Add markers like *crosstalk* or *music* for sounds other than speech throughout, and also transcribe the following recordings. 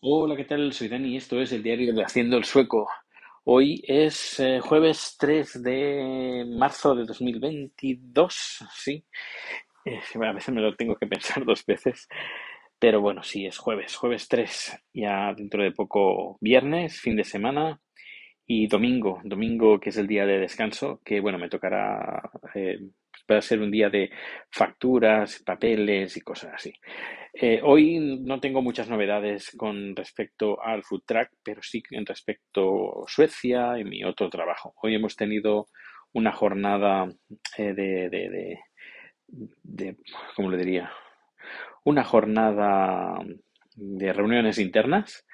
Hola, ¿qué tal? Soy Dani y esto es el diario de Haciendo el Sueco. Hoy es eh, jueves 3 de marzo de 2022, sí. Eh, a veces me lo tengo que pensar dos veces, pero bueno, sí, es jueves, jueves 3, ya dentro de poco viernes, fin de semana y domingo, domingo que es el día de descanso, que bueno, me tocará, eh, va a ser un día de facturas, papeles y cosas así. Eh, hoy no tengo muchas novedades con respecto al food track, pero sí en respecto a Suecia y mi otro trabajo. Hoy hemos tenido una jornada eh, de, de, de, de, ¿cómo le diría? Una jornada de reuniones internas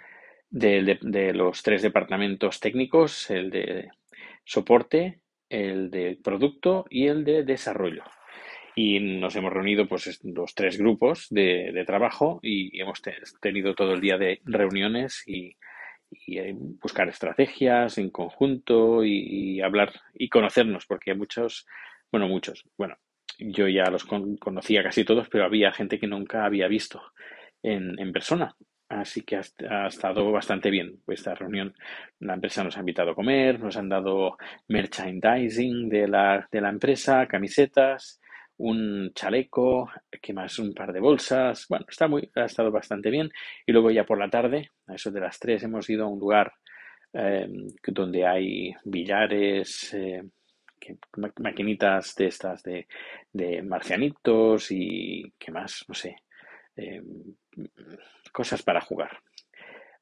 de, de los tres departamentos técnicos, el de soporte, el de producto y el de desarrollo y nos hemos reunido pues los tres grupos de, de trabajo y hemos te- tenido todo el día de reuniones y, buscar estrategias en conjunto y, hablar y conocernos porque muchos, bueno, muchos, bueno, yo ya los con- conocía casi todos, pero había gente que nunca había visto en, en persona. Así que ha, estado bastante bien esta reunión. La empresa nos ha invitado a comer, nos han dado merchandising de la, de la empresa, camisetas, un chaleco, ¿qué más? Un par de bolsas. Bueno, está muy, ha estado bastante bien. Y luego ya por la tarde, a eso de las tres, hemos ido a un lugar eh, donde hay billares, eh, que- ma- maquinitas de estas de, de marcianitos y qué más, no sé, eh, cosas para jugar.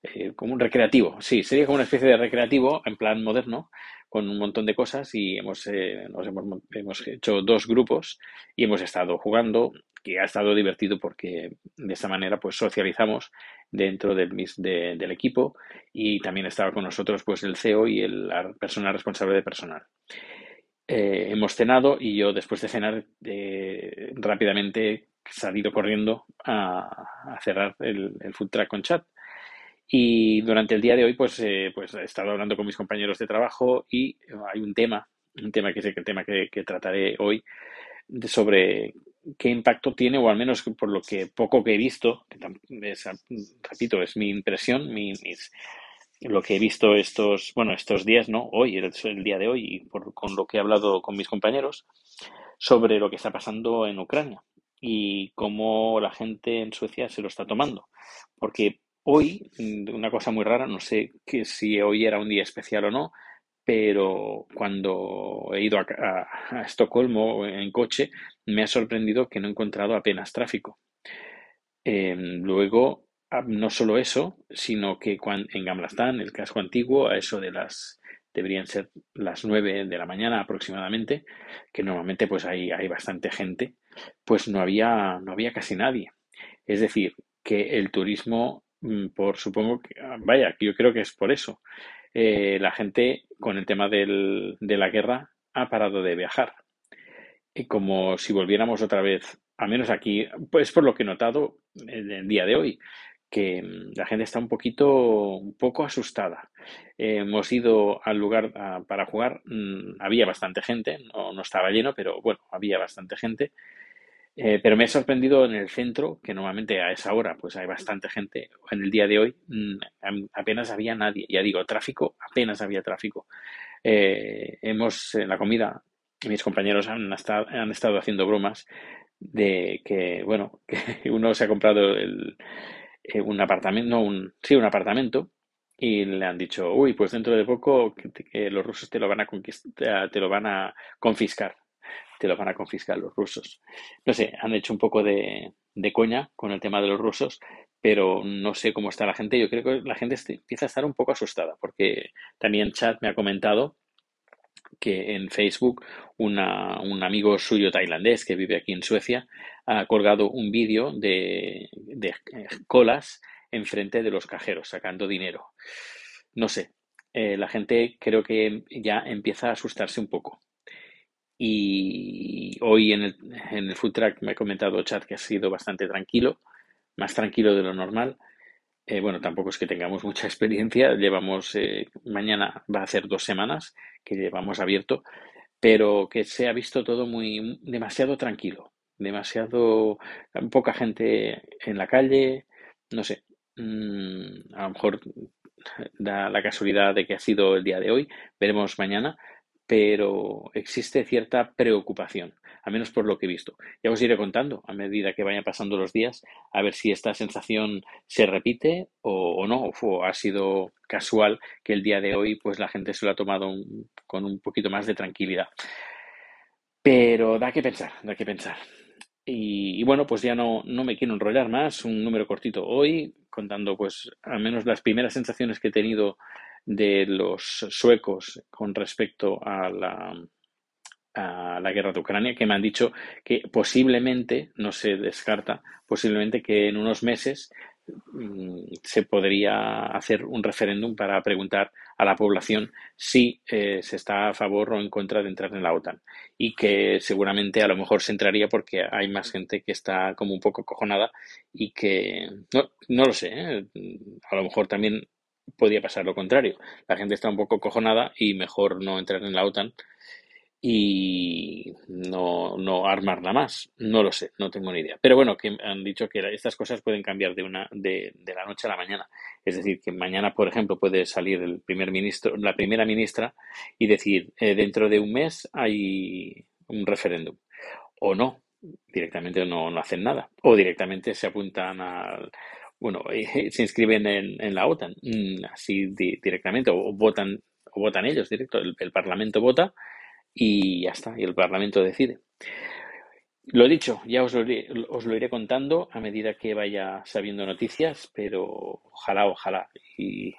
Eh, como un recreativo, sí, sería como una especie de recreativo en plan moderno, con un montón de cosas y hemos, eh, nos hemos, hemos hecho dos grupos y hemos estado jugando, que ha estado divertido porque de esta manera pues socializamos dentro del, del equipo y también estaba con nosotros pues el CEO y la persona responsable de personal. Eh, hemos cenado y yo después de cenar rápidamente salido corriendo a, a cerrar el, el food truck con chat. Y durante el día de hoy, pues, eh, pues he estado hablando con mis compañeros de trabajo y hay un tema, un tema que es el tema que, que trataré hoy, de- sobre qué impacto tiene, o al menos por lo que poco que he visto, que es, repito, es mi impresión, mi, mis- lo que he visto estos, bueno, estos días, ¿no? Hoy, el, el día de hoy, y por- con lo que he hablado con mis compañeros, sobre lo que está pasando en Ucrania y cómo la gente en Suecia se lo está tomando. Porque hoy, mm, una cosa muy rara, no sé que si hoy era un día especial o no, pero cuando he ido a, a- a Estocolmo en coche, me ha sorprendido que no he encontrado apenas tráfico. Eh, luego, ah, no solo eso, sino que cuan- en Gamla stan, el casco antiguo, a eso de las, deberían ser las 9 de la mañana aproximadamente, que normalmente pues hay, hay bastante gente, pues no había, no había casi nadie. Es decir, que el turismo, mm, por supongo que, ah, vaya, yo creo que es por eso. Eh, la gente con el tema del- de la guerra ha parado de viajar. Y como si volviéramos otra vez, al menos aquí, pues por lo que he notado el día de hoy, que mm, la gente está un poquito, un poco asustada. Hemos ido al lugar ah, para jugar, mm, había bastante gente, no, estaba lleno, pero bueno, había bastante gente. Eh, pero me ha sorprendido en el centro, que normalmente a esa hora pues hay bastante gente. En el día de hoy mm, apenas había nadie. Ya digo, tráfico, apenas había tráfico. Eh, hemos, en la comida, mis compañeros han han estado haciendo bromas de que, bueno, *laughs* que uno se ha comprado el, eh, un apartamento, no, un, sí, un apartamento, y le han dicho, uy, pues dentro de poco que, los rusos te lo van a conquistar, te lo van a confiscar, te lo van a confiscar los rusos. No sé, han hecho un poco de, de coña con el tema de los rusos, pero no sé cómo está la gente. Yo creo que la gente este- empieza a estar un poco asustada, porque también Chat me ha comentado que en Facebook una- un amigo suyo tailandés que vive aquí en Suecia ha colgado un vídeo de, colas enfrente de los cajeros sacando dinero. No sé, eh, la gente creo que ya empieza a asustarse un poco. Y hoy en el, en el food truck me ha comentado Chat que ha sido bastante tranquilo, más tranquilo de lo normal. Eh, bueno, tampoco es que tengamos mucha experiencia. Llevamos, eh, mañana va a hacer dos semanas que llevamos abierto, pero que se ha visto todo muy demasiado tranquilo, demasiado poca gente en la calle, no sé. mm, a lo mejor *laughs* da la casualidad de que ha sido el día de hoy, veremos mañana, pero existe cierta preocupación, al menos por lo que he visto. Ya os iré contando a medida que vayan pasando los días, a ver si esta sensación se repite o, no, o ha sido casual que el día de hoy pues la gente se lo ha tomado con un poquito más de tranquilidad. Pero da que pensar, da que pensar. Y, bueno, pues ya no, no me quiero enrollar más, un número cortito hoy, contando pues al menos las primeras sensaciones que he tenido de los suecos con respecto a la, a la guerra de Ucrania, que me han dicho que posiblemente, no se descarta, posiblemente que en unos meses se podría hacer un referéndum para preguntar a la población si eh, se está a favor o en contra de entrar en la OTAN. Y que seguramente a lo mejor se entraría porque hay más gente que está como un poco cojonada y que no, no lo sé, ¿eh? a lo mejor también podría pasar lo contrario. La gente está un poco cojonada y mejor no entrar en la OTAN y no, no armarla más. No lo sé, no tengo ni idea. Pero bueno, que han dicho que estas cosas pueden cambiar de una de, de, la noche a la mañana. Es decir, que mañana, por ejemplo, puede salir el primer ministro, la primera ministra y decir eh, dentro de un mes hay un referéndum. O no, directamente no, no hacen nada. O directamente se apuntan al bueno, *laughs* se inscriben en, en la OTAN, mm, así directamente, o, votan, o votan ellos directo, el Parlamento vota y ya está, y el Parlamento decide. Lo dicho, ya os lo, iré, os lo iré contando a medida que vaya sabiendo noticias, pero ojalá, ojalá, y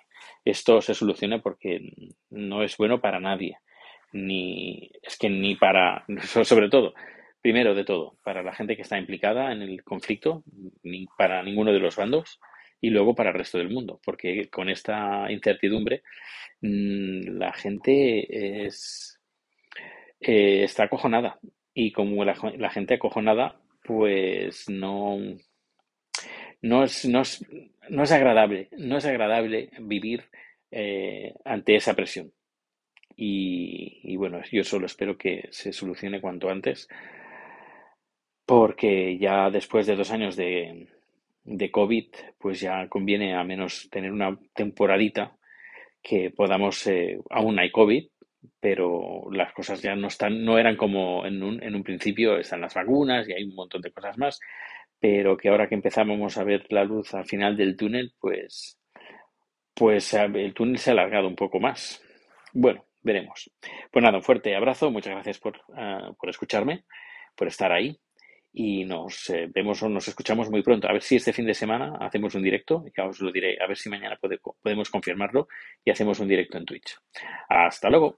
esto se solucione porque no es bueno para nadie, ni es que ni para, *laughs* sobre todo, primero de todo, para la gente que está implicada en el conflicto, para ninguno de los bandos, y luego para el resto del mundo, porque con esta incertidumbre mm, la gente es eh, está acojonada. Y como la, gente acojonada, pues no, no, es, no, es, no es agradable, no es agradable vivir eh, ante esa presión. Y, y, bueno, yo solo espero que se solucione cuanto antes, porque ya después de dos años de, de COVID, pues ya conviene a menos tener una temporadita que podamos, eh, aún hay COVID, pero las cosas ya no están, no eran como en un, en un principio, están las vacunas y hay un montón de cosas más, pero que ahora que empezamos a ver la luz al final del túnel, pues, pues el túnel se ha alargado un poco más. Bueno, veremos. Pues nada, un fuerte abrazo, muchas gracias por, uh, por escucharme, por estar ahí y nos eh, vemos o nos escuchamos muy pronto. A ver si este fin de semana hacemos un directo, ya os lo diré, a ver si mañana podemos confirmarlo y hacemos un directo en Twitch. Hasta luego.